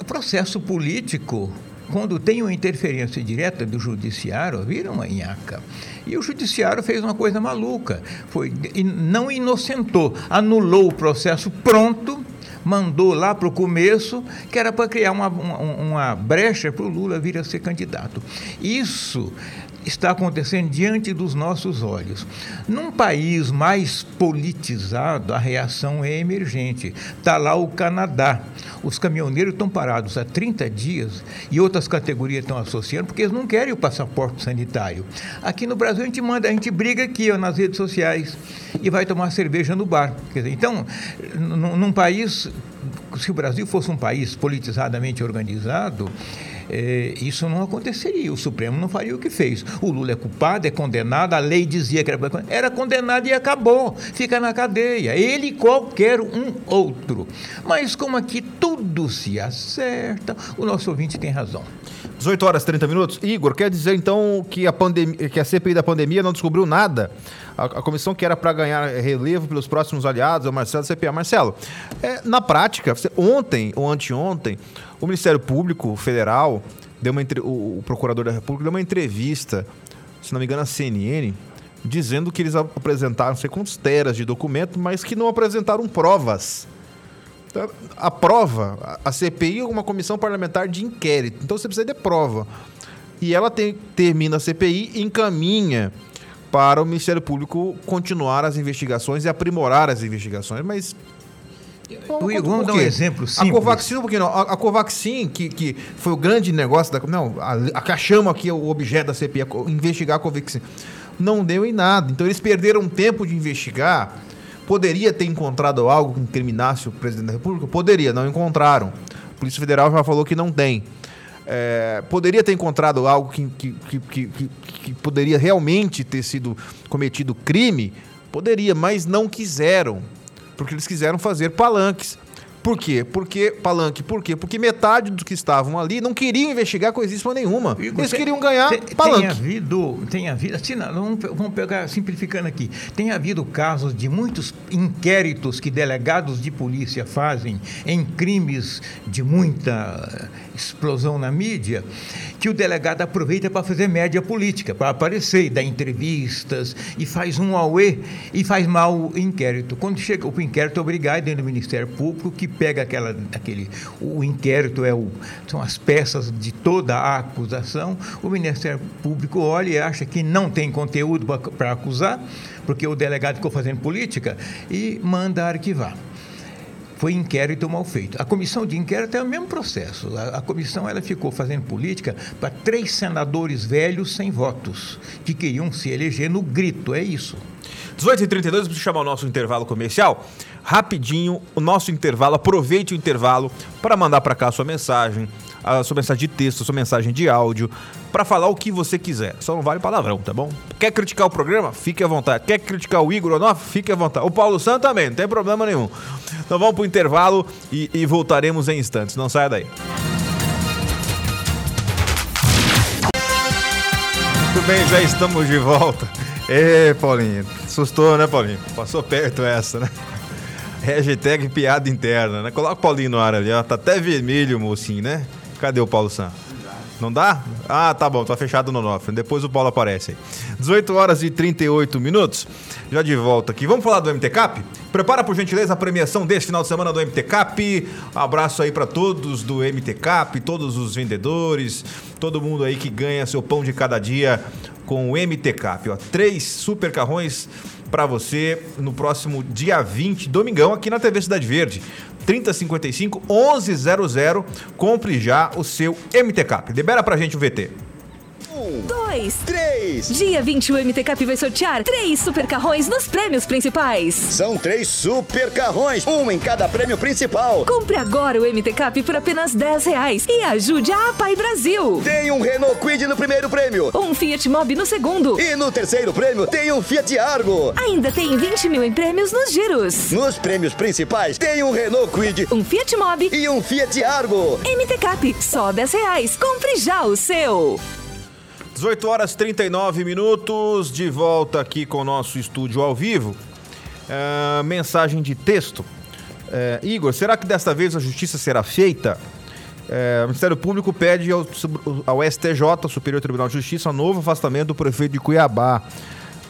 o processo político quando tem uma interferência direta do judiciário, vira uma nhaca. E o judiciário fez uma coisa maluca, foi não inocentou, anulou o processo pronto, mandou lá para o começo, que era para criar uma, uma, uma brecha para o Lula vir a ser candidato. Isso está acontecendo diante dos nossos olhos. Num país mais politizado, a reação é emergente. Está lá o Canadá. Os caminhoneiros estão parados há 30 dias e outras categorias estão associando porque eles não querem o passaporte sanitário. Aqui no Brasil a gente manda, a gente briga aqui ó, nas redes sociais e vai tomar cerveja no bar. Dizer, então, num país, se o Brasil fosse um país politizadamente organizado, é, isso não aconteceria. O Supremo não faria o que fez. O Lula é culpado, é condenado, a lei dizia que era, era condenado e acabou. Fica na cadeia. Ele e qualquer um outro. Mas como aqui tudo se acerta, o nosso ouvinte tem razão. 18 horas e 30 minutos. Igor, quer dizer então que a, que a CPI da pandemia não descobriu nada? A, a comissão que era para ganhar relevo pelos próximos aliados, é o Marcelo da CPA. Marcelo, é, na prática, ontem ou anteontem, o Ministério Público Federal, deu uma, o, o Procurador da República deu uma entrevista, se não me engano, à CNN, dizendo que eles apresentaram não sei quantos teras de documento, mas que não apresentaram provas. A prova, a CPI é uma comissão parlamentar de inquérito, então você precisa de prova. E ela tem, termina a CPI e encaminha para o Ministério Público continuar as investigações e aprimorar as investigações, mas o Igor, vamos dar um exemplo simples. A Covaxin, um pouquinho, a, a Covaxin, que, que foi o grande negócio da. Não, a, a, chama aqui o objeto da CPI, investigar a Covaxin. Não deu em nada. Então eles perderam tempo de investigar. Poderia ter encontrado algo que incriminasse o presidente da República? Poderia, não encontraram. A Polícia Federal já falou que não tem. É, poderia ter encontrado algo que, que, que, que, que poderia realmente ter sido cometido crime? Poderia, mas não quiseram porque eles quiseram fazer palanques. Por quê? Porque palanque, por quê? Porque metade dos que estavam ali não queriam investigar coisíssima nenhuma. Igor, Eles queriam ganhar tem, palanque. Tem havido, tem havido, assim, não, vamos pegar simplificando aqui. Tem havido casos de muitos inquéritos que delegados de polícia fazem em crimes de muita explosão na mídia que o delegado aproveita para fazer média política, para aparecer, dar entrevistas e faz um auê e faz mal o inquérito. Quando chega o inquérito, obrigado dentro do Ministério Público que pega aquela, aquele, o inquérito é o, são as peças de toda a acusação. O Ministério Público olha e acha que não tem conteúdo para acusar, porque o delegado ficou fazendo política e manda arquivar foi inquérito mal feito. A comissão de inquérito é o mesmo processo. A, a comissão ela ficou fazendo política para três senadores velhos sem votos, que queriam se eleger no grito, é isso. 18h32, preciso chamar o nosso intervalo comercial. Rapidinho, o nosso intervalo, aproveite o intervalo para mandar para cá a sua mensagem, a sua mensagem de texto, a sua mensagem de áudio, para falar o que você quiser. Só não vale palavrão, tá bom? Quer criticar o programa? Fique à vontade. Quer criticar o Igor Onoff? Fique à vontade. O Paulo Santos também, não tem problema nenhum. Então vamos pro intervalo e, e voltaremos em instantes. Não saia daí. Muito bem, já estamos de volta. Ê, Paulinho, assustou, né, Paulinho? Passou perto essa, né? Hashtag piada interna, né? Coloca o Paulinho no ar ali, ó. Tá até vermelho, mocinho, né? Cadê o Paulo Santos? Não dá? Ah, tá bom, tá fechado no Nofre. Depois o Paulo aparece aí. 18 horas e 38 minutos. Já de volta aqui. Vamos falar do MT Cap? Prepara por gentileza a premiação deste final de semana do MT Cap. Abraço aí para todos do MT Cap, todos os vendedores, todo mundo aí que ganha seu pão de cada dia com o MT Cap. Ó, três super carrões para você no próximo dia 20, domingão, aqui na TV Cidade Verde. 3055 1100. Compre já o seu MT Cap. Libera pra gente o VT. Um, dois, três. Dia 20, o MT Cap vai sortear três super carrões nos prêmios principais. São três super carrões, um em cada prêmio principal. Compre agora o MT Cap por apenas 10 reais e ajude a Pai Brasil. Tem um Renault Quid no primeiro prêmio. Um Fiat Mobi no segundo. E no terceiro prêmio tem um Fiat Argo. Ainda tem 20 mil em prêmios nos giros. Nos prêmios principais tem um Renault Quid. Um Fiat Mobi. E um Fiat Argo. MT Cap, só 10 reais. Compre já o seu. 18 horas 39 minutos, de volta aqui com o nosso estúdio ao vivo. Uh, mensagem de texto. Uh, Igor, será que desta vez a justiça será feita? Uh, o Ministério Público pede ao, ao STJ, Superior Tribunal de Justiça, novo afastamento do prefeito de Cuiabá.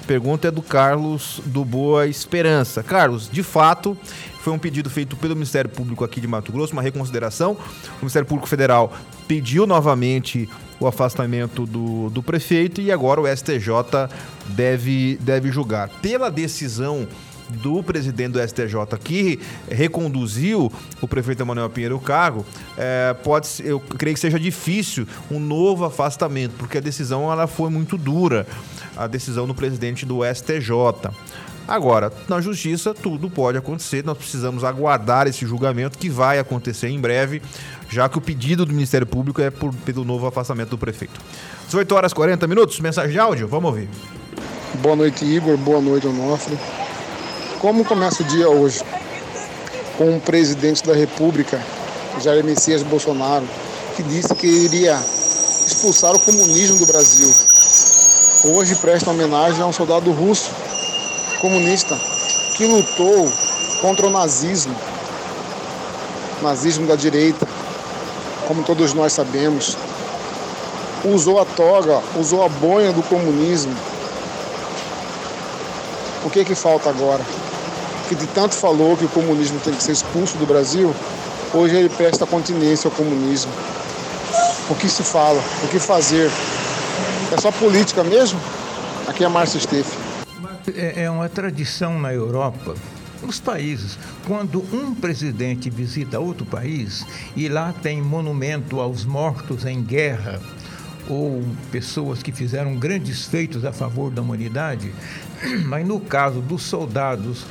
Pergunta é do Carlos do Boa Esperança. Carlos, de fato, foi um pedido feito pelo Ministério Público aqui de Mato Grosso, uma reconsideração. O Ministério Público Federal pediu novamente o afastamento do, do prefeito e agora o STJ deve, deve julgar. Pela decisão do presidente do STJ que reconduziu o prefeito Emanuel Pinheiro ao cargo, é, pode, eu creio que seja difícil um novo afastamento, porque a decisão ela foi muito dura, a decisão do presidente do STJ. Agora, na justiça, tudo pode acontecer, nós precisamos aguardar esse julgamento que vai acontecer em breve, já que o pedido do Ministério Público é por, pelo novo afastamento do prefeito. 18 horas 40 minutos, mensagem de áudio, vamos ouvir. Boa noite, Igor, boa noite, Onofre. Como começa o dia hoje? Com o presidente da República, Jair Messias Bolsonaro, que disse que iria expulsar o comunismo do Brasil. Hoje presta homenagem a um soldado russo comunista que lutou contra o nazismo, nazismo da direita, como todos nós sabemos. Usou a toga, usou a boina do comunismo. O que que falta agora? Que de tanto falou que o comunismo tem que ser expulso do Brasil, hoje ele presta continência ao comunismo. O que se fala? O que fazer? É só política mesmo? Aqui é Márcio Steff é, é uma tradição na Europa nos países. Quando um presidente visita outro país e lá tem monumento aos mortos em guerra ou pessoas que fizeram grandes feitos a favor da humanidade, mas no caso dos soldados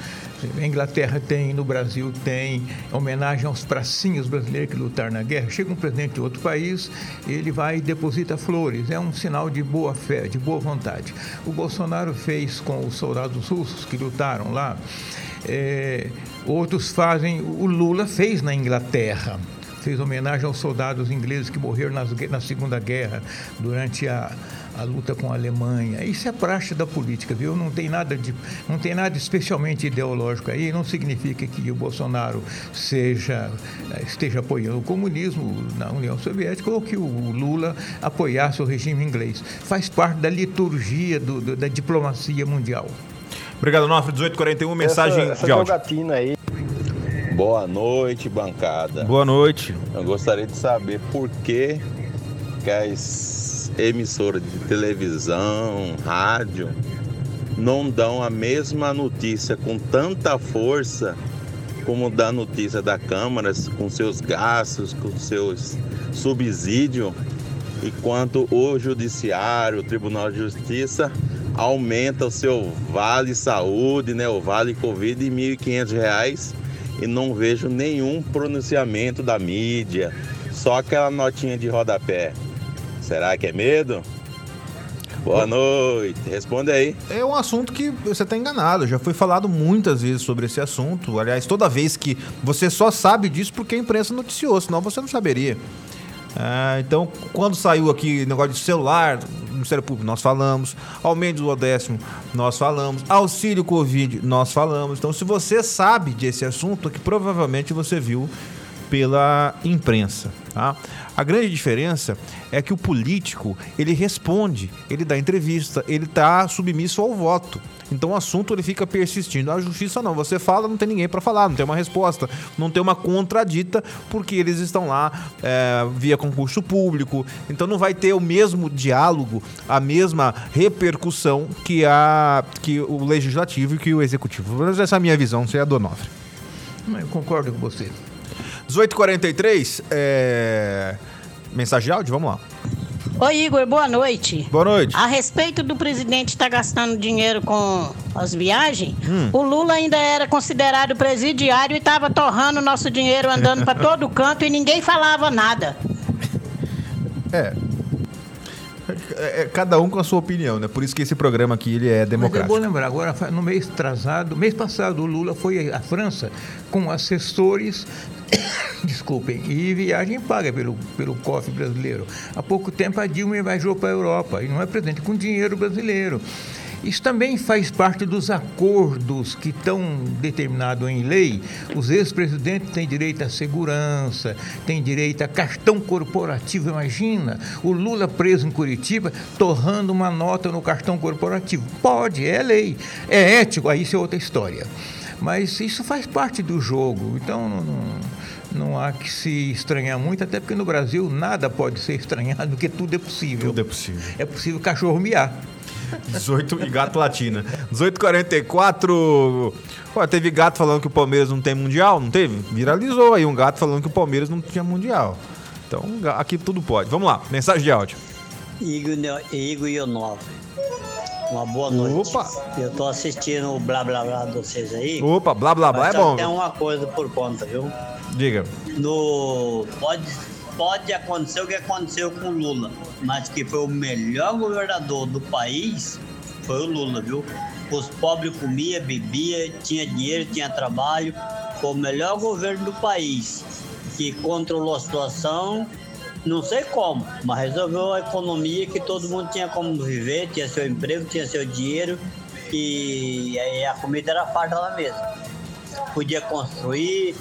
na Inglaterra tem, no Brasil tem, homenagem aos pracinhos brasileiros que lutaram na guerra. Chega um presidente de outro país, ele vai e deposita flores. É um sinal de boa fé, de boa vontade. O Bolsonaro fez com os soldados russos que lutaram lá. É, outros fazem, o Lula fez na Inglaterra fez homenagem aos soldados ingleses que morreram nas, na Segunda Guerra durante a, a luta com a Alemanha. Isso é praxe da política, viu? Não tem nada de, não tem nada especialmente ideológico aí. Não significa que o Bolsonaro seja esteja apoiando o comunismo na União Soviética ou que o Lula apoiasse o regime inglês. Faz parte da liturgia do, do, da diplomacia mundial. Obrigado, Nofre. 1841, mensagem essa, essa de áudio. aí. Boa noite, bancada. Boa noite. Eu gostaria de saber por que, que as emissoras de televisão, rádio, não dão a mesma notícia com tanta força como dá a notícia da Câmara, com seus gastos, com seus subsídios, enquanto o Judiciário, o Tribunal de Justiça, aumenta o seu Vale Saúde, né, o Vale Covid em R$ 1.500 e não vejo nenhum pronunciamento da mídia, só aquela notinha de rodapé. Será que é medo? Boa noite, responde aí. É um assunto que você está enganado. Já foi falado muitas vezes sobre esse assunto. Aliás, toda vez que você só sabe disso porque a imprensa noticiou, senão você não saberia. Ah, então, quando saiu aqui negócio de celular, Ministério Público, nós falamos. Aumento do décimo, nós falamos. Auxílio Covid, nós falamos. Então, se você sabe desse assunto, é que provavelmente você viu pela imprensa. Tá? A grande diferença é que o político ele responde, ele dá entrevista, ele está submisso ao voto. Então o assunto ele fica persistindo. A justiça não, você fala, não tem ninguém para falar, não tem uma resposta, não tem uma contradita, porque eles estão lá é, via concurso público. Então não vai ter o mesmo diálogo, a mesma repercussão que, a, que o legislativo e que o executivo. Essa é a minha visão, você é a Donofre. Eu concordo com você. 18h43, é... mensagem de áudio, vamos lá. Oi, Igor, boa noite. Boa noite. A respeito do presidente estar tá gastando dinheiro com as viagens, hum. o Lula ainda era considerado presidiário e estava torrando nosso dinheiro andando para todo canto e ninguém falava nada. É, é, é, cada um com a sua opinião, né? Por isso que esse programa aqui ele é democrático. Mas é bom lembrar, agora no mês atrasado, mês passado, o Lula foi à França com assessores desculpem, e viagem paga pelo, pelo cofre brasileiro. Há pouco tempo a Dilma viajou para a Europa e não é presente com dinheiro brasileiro. Isso também faz parte dos acordos que estão determinados em lei. Os ex-presidentes têm direito à segurança, têm direito a cartão corporativo. Imagina o Lula preso em Curitiba torrando uma nota no cartão corporativo. Pode, é lei. É ético, aí isso é outra história. Mas isso faz parte do jogo. Então não, não, não há que se estranhar muito, até porque no Brasil nada pode ser estranhado, porque tudo é possível. Tudo é possível. É possível cachorro miar. 18 e gato latina. 1844. Pô, teve gato falando que o Palmeiras não tem mundial, não teve? Viralizou aí um gato falando que o Palmeiras não tinha mundial. Então, aqui tudo pode. Vamos lá, mensagem de áudio. Igor, Igor Ionov. Uma boa noite. Opa! Eu tô assistindo o blá blá blá de vocês aí. Opa, blá blá blá é bom. Tem uma coisa por conta, viu? Diga. No. Pode pode acontecer o que aconteceu com o Lula, mas que foi o melhor governador do país foi o Lula, viu? Os pobres comia, bebia, tinha dinheiro, tinha trabalho. Foi o melhor governo do país que controlou a situação, não sei como, mas resolveu a economia que todo mundo tinha como viver, tinha seu emprego, tinha seu dinheiro e a comida era farta lá mesmo. Podia construir,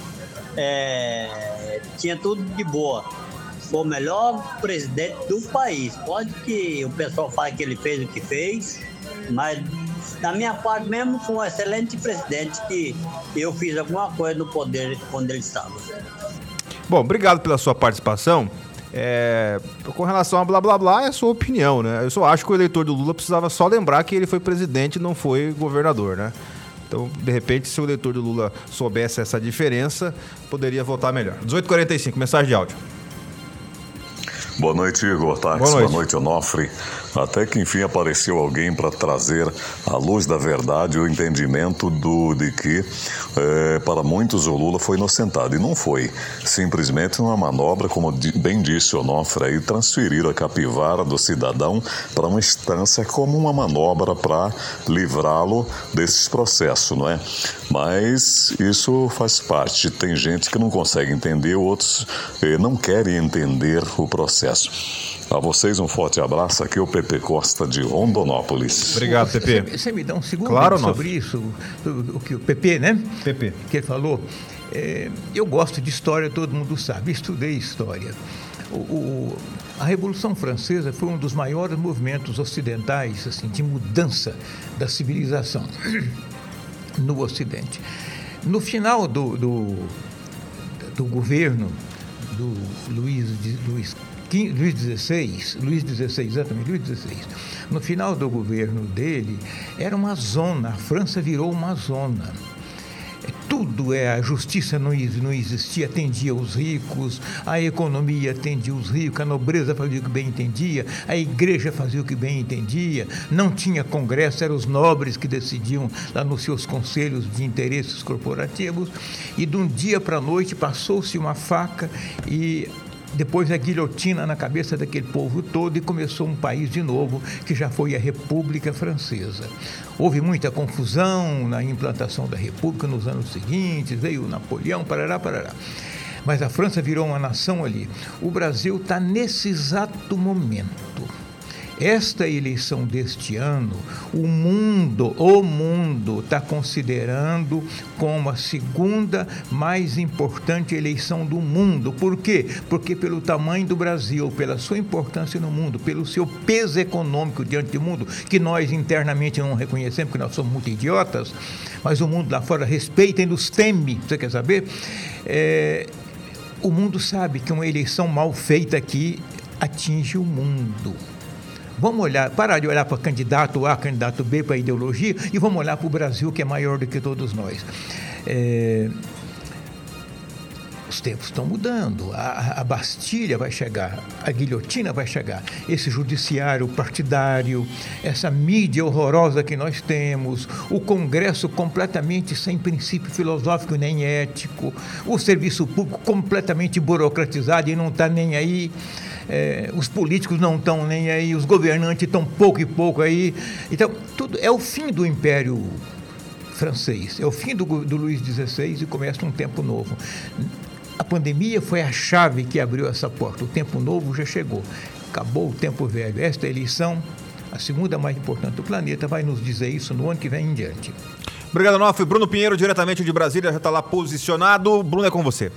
é, tinha tudo de boa foi o melhor presidente do país. Pode que o pessoal fale que ele fez o que fez, mas da minha parte mesmo foi um excelente presidente que eu fiz alguma coisa no poder quando ele estava. Bom, obrigado pela sua participação. É, com relação a blá blá blá, é a sua opinião, né? Eu só acho que o eleitor do Lula precisava só lembrar que ele foi presidente e não foi governador, né? Então, de repente, se o eleitor do Lula soubesse essa diferença, poderia votar melhor. 18h45, mensagem de áudio. Boa noite, Igor Tax. Boa noite, Boa noite Onofre. Até que enfim apareceu alguém para trazer à luz da verdade o entendimento do, de que é, para muitos o Lula foi inocentado. E não foi. Simplesmente uma manobra, como bem disse o Onofre, aí, transferir a capivara do cidadão para uma instância como uma manobra para livrá-lo desses processos, não é? Mas isso faz parte. Tem gente que não consegue entender, outros eh, não querem entender o processo. A vocês um forte abraço. Aqui é o Pepe Costa de Rondonópolis. Obrigado, Pepe. Você, me dá um segundo Claro, sobre isso, o, que o Pepe, né? Pepe. Que ele falou. É, eu gosto de história, todo mundo sabe. Estudei história. O, o, a Revolução Francesa foi um dos maiores movimentos ocidentais assim, de mudança da civilização no Ocidente. No final do, do, do governo do Luiz, Luiz, Luiz XVI, Luiz XVI, exatamente, Luiz XVI, no final do governo dele, era uma zona, a França virou uma zona. Tudo é a justiça não, não existia, atendia os ricos, a economia atendia os ricos, a nobreza fazia o que bem entendia, a igreja fazia o que bem entendia, não tinha congresso, eram os nobres que decidiam lá nos seus conselhos de interesses corporativos, e de um dia para a noite passou-se uma faca e depois a guilhotina na cabeça daquele povo todo e começou um país de novo, que já foi a República Francesa. Houve muita confusão na implantação da República nos anos seguintes, veio Napoleão, parará, parará. Mas a França virou uma nação ali. O Brasil está nesse exato momento esta eleição deste ano, o mundo, o mundo está considerando como a segunda mais importante eleição do mundo. Por quê? Porque pelo tamanho do Brasil, pela sua importância no mundo, pelo seu peso econômico diante do mundo, que nós internamente não reconhecemos, porque nós somos muito idiotas, mas o mundo lá fora respeita e nos teme. Você quer saber? É, o mundo sabe que uma eleição mal feita aqui atinge o mundo. Vamos olhar, parar de olhar para candidato A, candidato B, para ideologia, e vamos olhar para o Brasil, que é maior do que todos nós. É, os tempos estão mudando, a, a, Bastilha vai chegar, a guilhotina vai chegar, esse judiciário partidário, essa mídia horrorosa que nós temos, o Congresso completamente sem princípio filosófico nem ético, o serviço público completamente burocratizado e não está nem aí é, os políticos não estão nem aí, os governantes estão pouco e pouco aí. Então, tudo é o fim do Império francês, é o fim do, do Luís XVI e começa um tempo novo. A pandemia foi a chave que abriu essa porta. O tempo novo já chegou. Acabou o tempo velho. Esta eleição, a segunda mais importante do planeta, vai nos dizer isso no ano que vem em diante. Obrigado, Nof. Bruno Pinheiro, diretamente de Brasília, já está lá posicionado. Bruno, é com você.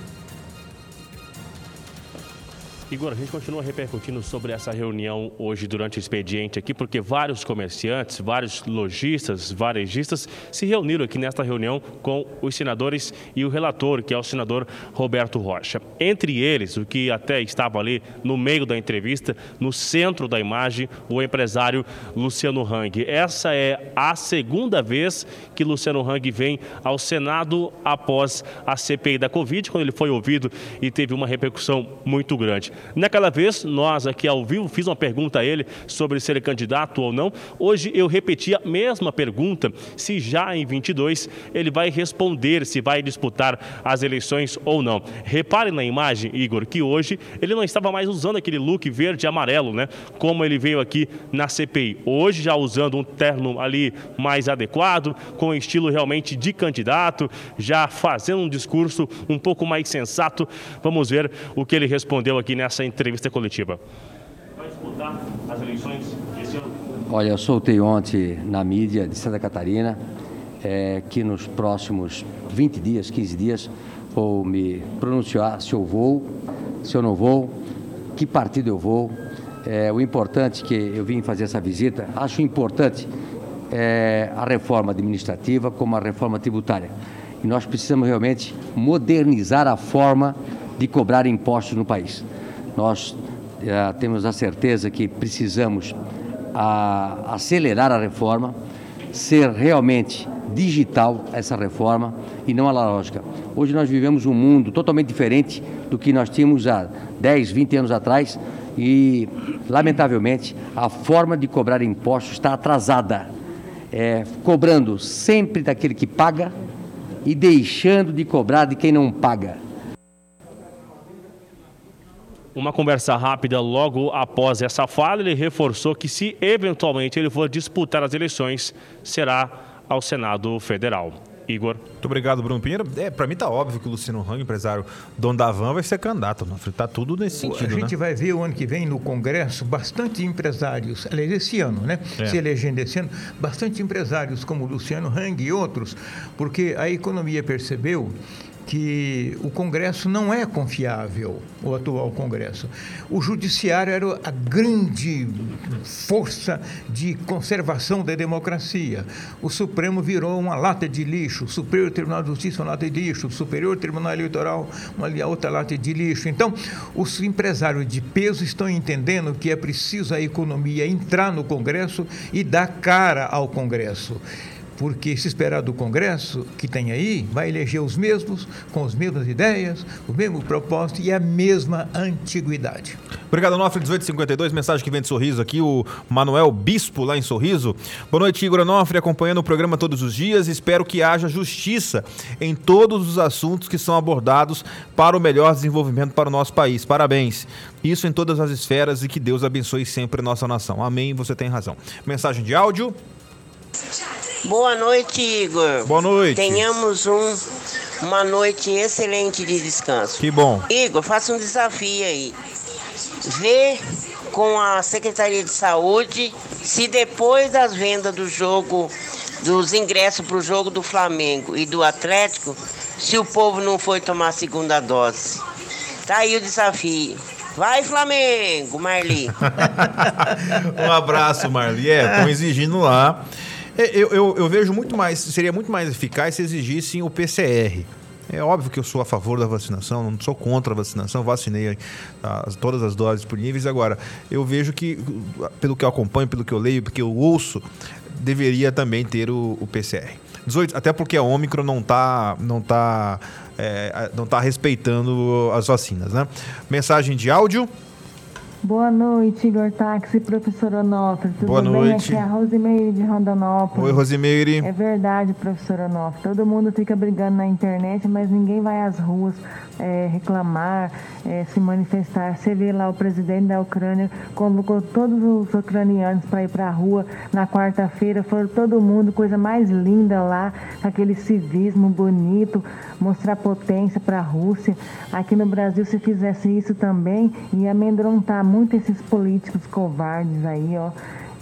Igor, a gente continua repercutindo sobre essa reunião hoje durante o expediente aqui, porque vários comerciantes, vários lojistas, varejistas se reuniram aqui nesta reunião com os senadores e o relator, que é o senador Roberto Rocha. Entre eles, o que até estava ali no meio da entrevista, no centro da imagem, o empresário Luciano Hang. Essa é a segunda vez que Luciano Hang vem ao Senado após a CPI da Covid, quando ele foi ouvido e teve uma repercussão muito grande. Naquela vez, nós aqui ao vivo fiz uma pergunta a ele sobre ser candidato ou não. Hoje eu repeti a mesma pergunta, se já em 22 ele vai responder se vai disputar as eleições ou não. Repare na imagem, Igor, que hoje ele não estava mais usando aquele look verde e amarelo, né? Como ele veio aqui na CPI. Hoje já usando um terno ali mais adequado, com estilo realmente de candidato, já fazendo um discurso um pouco mais sensato. Vamos ver o que ele respondeu aqui nessa essa entrevista coletiva? Vai disputar as eleições esse ano? Olha, eu soltei ontem na mídia de Santa Catarina é, que nos próximos 20 dias, 15 dias, vou me pronunciar se eu vou, se eu não vou, que partido eu vou. É, o importante que eu vim fazer essa visita, acho importante é, a reforma administrativa como a reforma tributária. E nós precisamos realmente modernizar a forma de cobrar impostos no país. Nós uh, temos a certeza que precisamos acelerar a reforma, ser realmente digital essa reforma e não analógica. Hoje nós vivemos um mundo totalmente diferente do que nós tínhamos há 10, 20 anos atrás e, lamentavelmente, a forma de cobrar impostos está atrasada, é, cobrando sempre daquele que paga e deixando de cobrar de quem não paga uma conversa rápida logo após essa fala, ele reforçou que se eventualmente ele for disputar as eleições, será ao Senado Federal. Igor. Muito obrigado, Bruno Pinheiro. É, para mim tá óbvio que o Luciano Hang, empresário dono da Van, vai ser candidato. Tá tudo nesse sentido, A gente né? vai ver o ano que vem no Congresso bastante empresários, aliás, esse ano, né? É. Se elegendo esse ano, bastante empresários como o Luciano Hang e outros, porque a economia percebeu que o Congresso não é confiável, o atual Congresso. O Judiciário era a grande força de conservação da democracia. O Supremo virou uma lata de lixo, o Superior Tribunal de Justiça uma lata de lixo, o Superior Tribunal Eleitoral uma outra lata de lixo. Então, os empresários de peso estão entendendo que é preciso a economia entrar no Congresso e dar cara ao Congresso porque se esperar do Congresso que tem aí, vai eleger os mesmos, com as mesmas ideias, o mesmo propósito e a mesma antiguidade. Obrigado, Onofre, 1852, mensagem que vem de Sorriso aqui, o Manuel Bispo, lá em Sorriso. Boa noite, Igor Onofre, acompanhando o programa todos os dias. Espero que haja justiça em todos os assuntos que são abordados para o melhor desenvolvimento para o nosso país. Parabéns. Isso em todas as esferas e que Deus abençoe sempre a nossa nação. Amém, você tem razão. Mensagem de áudio. Boa noite, Igor. Boa noite. Tenhamos um, uma noite excelente de descanso. Que bom. Igor, faça um desafio aí. Vê com a Secretaria de Saúde se depois das vendas do jogo, dos ingressos para o jogo do Flamengo e do Atlético, se o povo não foi tomar a segunda dose. Tá aí o desafio. Vai, Flamengo, Marli. Um abraço, Marli. É, estão exigindo lá. É, Eu, eu, eu vejo muito mais, seria muito mais eficaz se exigissem o PCR. É óbvio que eu sou a favor da vacinação, não sou contra a vacinação, vacinei as- todas as doses disponíveis. Agora, eu vejo que, pelo que eu acompanho, pelo que eu leio, porque eu ouço, deveria também ter o, o PCR. 18, até porque a Ômicron não está não tá, é, não tá respeitando as vacinas, né? Mensagem de áudio. Boa noite, Igor Táxi, professor Onofre. Tudo Boa bem? noite. Aqui é a Rosimeire de Rondonópolis. Oi, Rosimeire. É verdade, professor Onofre. Todo mundo fica brigando na internet, mas ninguém vai às ruas é, reclamar, é, se manifestar. Você vê lá o presidente da Ucrânia convocou todos os ucranianos para ir para a rua na quarta-feira. Foram todo mundo, coisa mais linda lá, aquele civismo bonito, mostrar potência para a Rússia. Aqui no Brasil, se fizesse isso também, ia amedrontar muito esses políticos covardes aí, ó.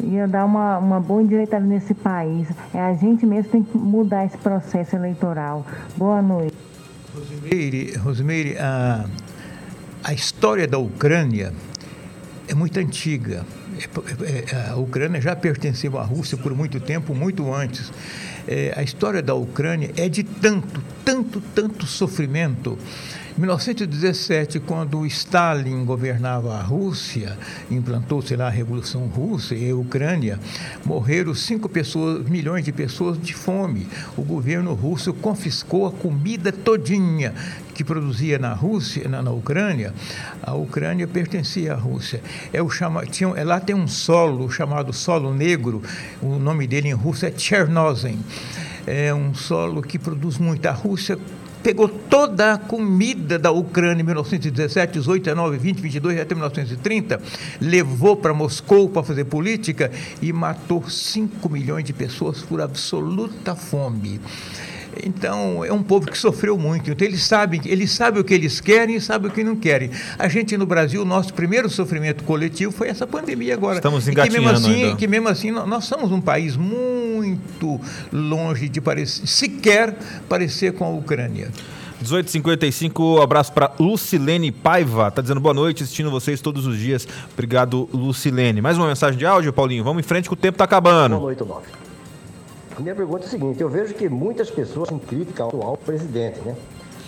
Ia dar uma, uma boa endireitada nesse país. É a gente mesmo tem que mudar esse processo eleitoral. Boa noite. Rosimeire, Rosimeire, a, a história da Ucrânia é muito antiga. É- é- a Ucrânia já pertenceu à Rússia por muito tempo, muito antes. É, a história da Ucrânia é de tanto, tanto, tanto sofrimento. Em 1917, quando Stalin governava a Rússia, implantou-se lá a Revolução Russa e a Ucrânia, morreram 5 pessoas, milhões de pessoas de fome. O governo russo confiscou a comida todinha que produzia na Rússia, na, na Ucrânia. A Ucrânia pertencia à Rússia. É o chama, tinha, lá tem um solo chamado solo negro, o nome dele em russo é Chernozem. É um solo que produz muito. A Rússia pegou toda a comida da Ucrânia em 1917, 18, 19, 20, 22 até 1930, levou para Moscou para fazer política e matou 5 milhões de pessoas por absoluta fome. Então, é um povo que sofreu muito. Então, eles sabem, eles sabem o que eles querem e sabem o que não querem. A gente, no Brasil, o nosso primeiro sofrimento coletivo foi essa pandemia agora. Estamos engatinhando e que mesmo assim, ainda. Que mesmo assim, nós somos um país muito longe de parecer, sequer parecer com a Ucrânia. 1855, abraço para Lucilene Paiva. Tá dizendo boa noite, assistindo vocês todos os dias. Obrigado, Lucilene. Mais uma mensagem de áudio, Paulinho. Vamos em frente que o tempo está acabando. Boa noite, 9 minha pergunta é a seguinte: eu vejo que muitas pessoas são críticas ao atual presidente, né?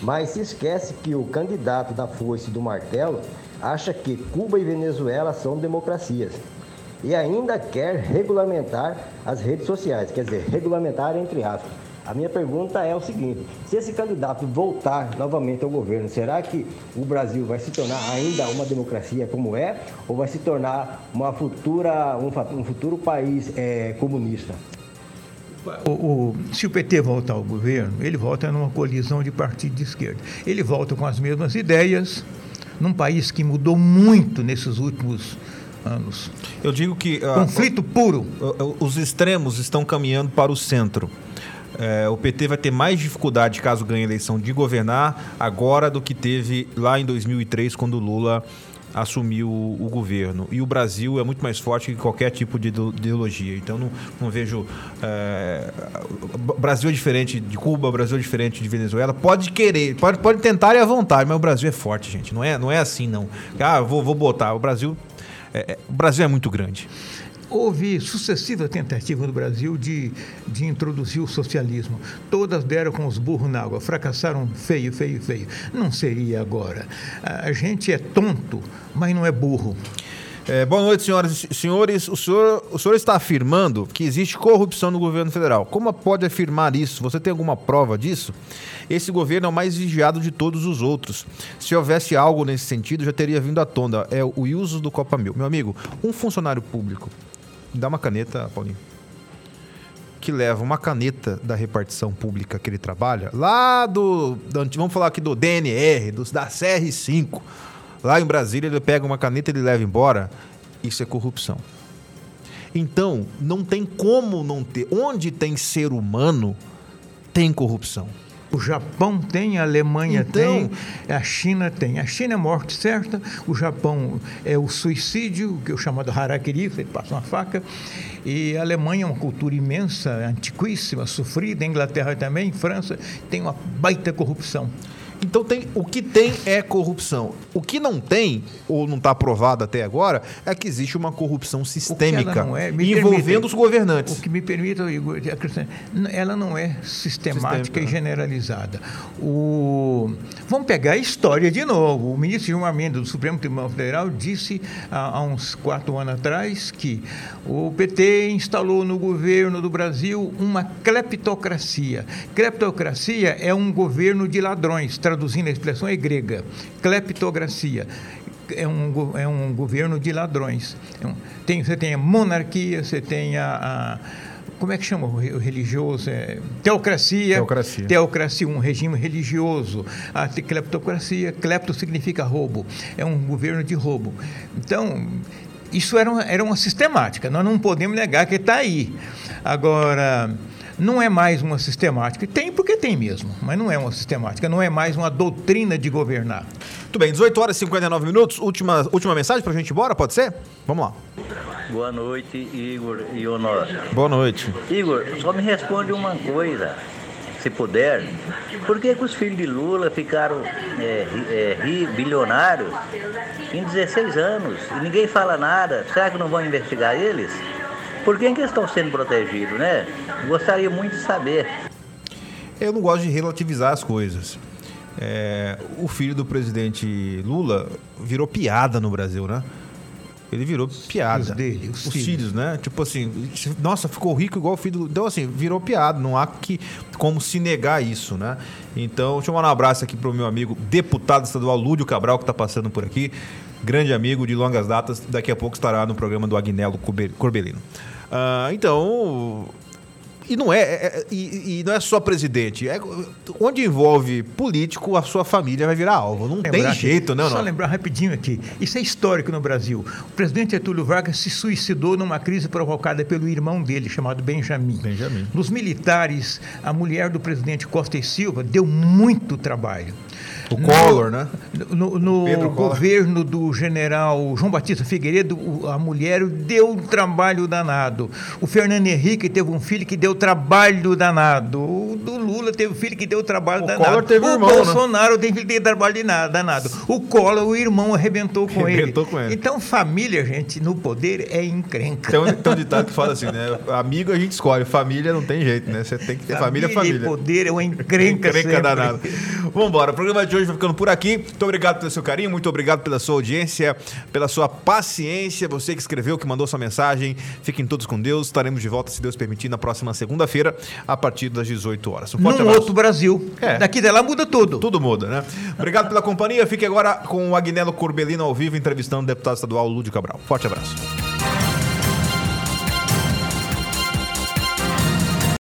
Mas se esquece que o candidato da foice do martelo acha que Cuba e Venezuela são democracias. E ainda quer regulamentar as redes sociais, quer dizer, regulamentar entre aspas. A minha pergunta é o seguinte: se esse candidato voltar novamente ao governo, será que o Brasil vai se tornar ainda uma democracia como é, ou vai se tornar uma futura, um, um futuro país eh, comunista? O, o- se o PT voltar ao governo, ele volta numa colisão de partido de esquerda. Ele volta com as mesmas ideias, num país que mudou muito nesses últimos anos. Eu digo que. ah, Conflito puro. Os extremos estão caminhando para o centro. É, o PT vai ter mais dificuldade, caso ganhe a eleição, de governar agora do que teve lá em 2003, quando o Lula assumiu o, governo. E o Brasil é muito mais forte que qualquer tipo de ideologia. Então não, não vejo. É, Brasil é diferente de Cuba, o Brasil é diferente de Venezuela. Pode querer, pode, pode tentar e à vontade, mas o Brasil é forte, gente. Não é, não é assim, não. Ah, vou, vou botar. O Brasil. É, é o Brasil é muito grande. Houve sucessivas tentativas no Brasil de, de introduzir o socialismo. Todas deram com os burros na água, fracassaram feio, feio, feio. Não seria agora. A gente é tonto, mas não é burro. É, boa noite, senhoras e senhores. O senhor, o senhor está afirmando que existe corrupção no governo federal. Como pode afirmar isso? Você tem alguma prova disso? Esse governo é o mais vigiado de todos os outros. Se houvesse algo nesse sentido, já teria vindo à tona. É o uso do Copa Mil. Meu amigo, um funcionário público dá uma caneta, Paulinho, que leva uma caneta da repartição pública que ele trabalha, lá do, vamos falar aqui do DNR, dos, da CR5, lá em Brasília ele pega uma caneta e leva embora, isso é corrupção. Então, não tem como não ter. Onde tem ser humano, tem corrupção. O Japão tem, a Alemanha então, tem, a China tem. A China é morte certa, o Japão é o suicídio, que é o chamado harakiri, ele passa uma faca. E a Alemanha é uma cultura imensa, antiquíssima, sofrida. A Inglaterra também, França, tem uma baita corrupção. Então tem, o que tem é corrupção. O que não tem, ou não está aprovado até agora, é que existe uma corrupção sistêmica é, envolvendo permite, os governantes. O que me permite, ela não é sistemática sistêmica. e generalizada. O, vamos pegar a história de novo. O ministro Gilmar Mendes do Supremo Tribunal Federal disse há, há uns quatro anos atrás que o PT instalou no governo do Brasil uma cleptocracia. Cleptocracia é um governo de ladrões traduzindo a expressão é grega, cleptocracia. É um, é um governo de ladrões. É tem, você tem a monarquia, você tem a, a como é que chama o religioso? É, teocracia. Teocracia. Teocracia, um regime religioso. A cleptocracia, clepto significa roubo. É um governo de roubo. Então, isso era uma, era uma sistemática. Nós não podemos negar que está aí. Agora, não é mais uma sistemática. Tem porque tem mesmo, mas não é uma sistemática, não é mais uma doutrina de governar. Tudo bem, 18 horas e 59 minutos. Última, última mensagem para a gente ir embora, pode ser? Vamos lá. Boa noite, Igor e Honor. Boa noite. Igor, só me responde uma coisa, se puder. Por que, que os filhos de Lula ficaram é, é, bilionários em 16 anos e ninguém fala nada? Será que não vão investigar eles? Por que, que eles estão sendo protegidos, né? Gostaria muito de saber. Eu não gosto de relativizar as coisas. É, o filho do presidente Lula virou piada no Brasil, né? Ele virou piada. Os dele, os, os filhos. filhos. né? Tipo assim, nossa, ficou rico igual o filho do... Então, assim, virou piada. Não há que, como se negar isso, né? Então, deixa eu mandar um abraço aqui pro meu amigo deputado estadual Lúdio Cabral, que está passando por aqui. Grande amigo de longas datas. Daqui a pouco estará no programa do Agnello Corbelino. Uh, então, e não é, é, é e, e, não é só presidente. É, onde envolve político, a sua família vai virar alvo. Não lembrar tem jeito, né? Só não. lembrar rapidinho aqui. Isso é histórico no Brasil. O presidente Getúlio Vargas se suicidou numa crise provocada pelo irmão dele, chamado Benjamin. Benjamin. Nos militares, a mulher do presidente Costa e Silva deu muito trabalho. O Collor, né? No, no governo do general João Batista Figueiredo, a mulher deu um trabalho danado. O Fernando Henrique teve um filho que deu trabalho danado. O do Lula teve um filho que deu trabalho o danado. Collor teve o irmão, né? Bolsonaro né? teve filho que deu trabalho danado. O Collor, o irmão, arrebentou com, arrebentou ele. com ele. Então, família, gente, no poder é encrenca. Tem um, tem um ditado que fala assim, né? Amigo a gente escolhe, família não tem jeito, né? Você tem que ter família, família. família. poder é uma encrenca, encrenca danado. Vamos embora. O programa de hoje vai ficando por aqui. Muito obrigado pelo seu carinho, muito obrigado pela sua audiência, pela sua paciência. Você que escreveu, que mandou sua mensagem. Fiquem todos com Deus. Estaremos de volta, se Deus permitir, na próxima segunda-feira, a partir das 18 horas. Um Num abraço. outro Brasil. É. Daqui dela muda tudo. Tudo muda, né? Obrigado pela companhia. Fique agora com o Agnello Corbelino ao vivo, entrevistando o deputado estadual Lúdio Cabral. Forte abraço.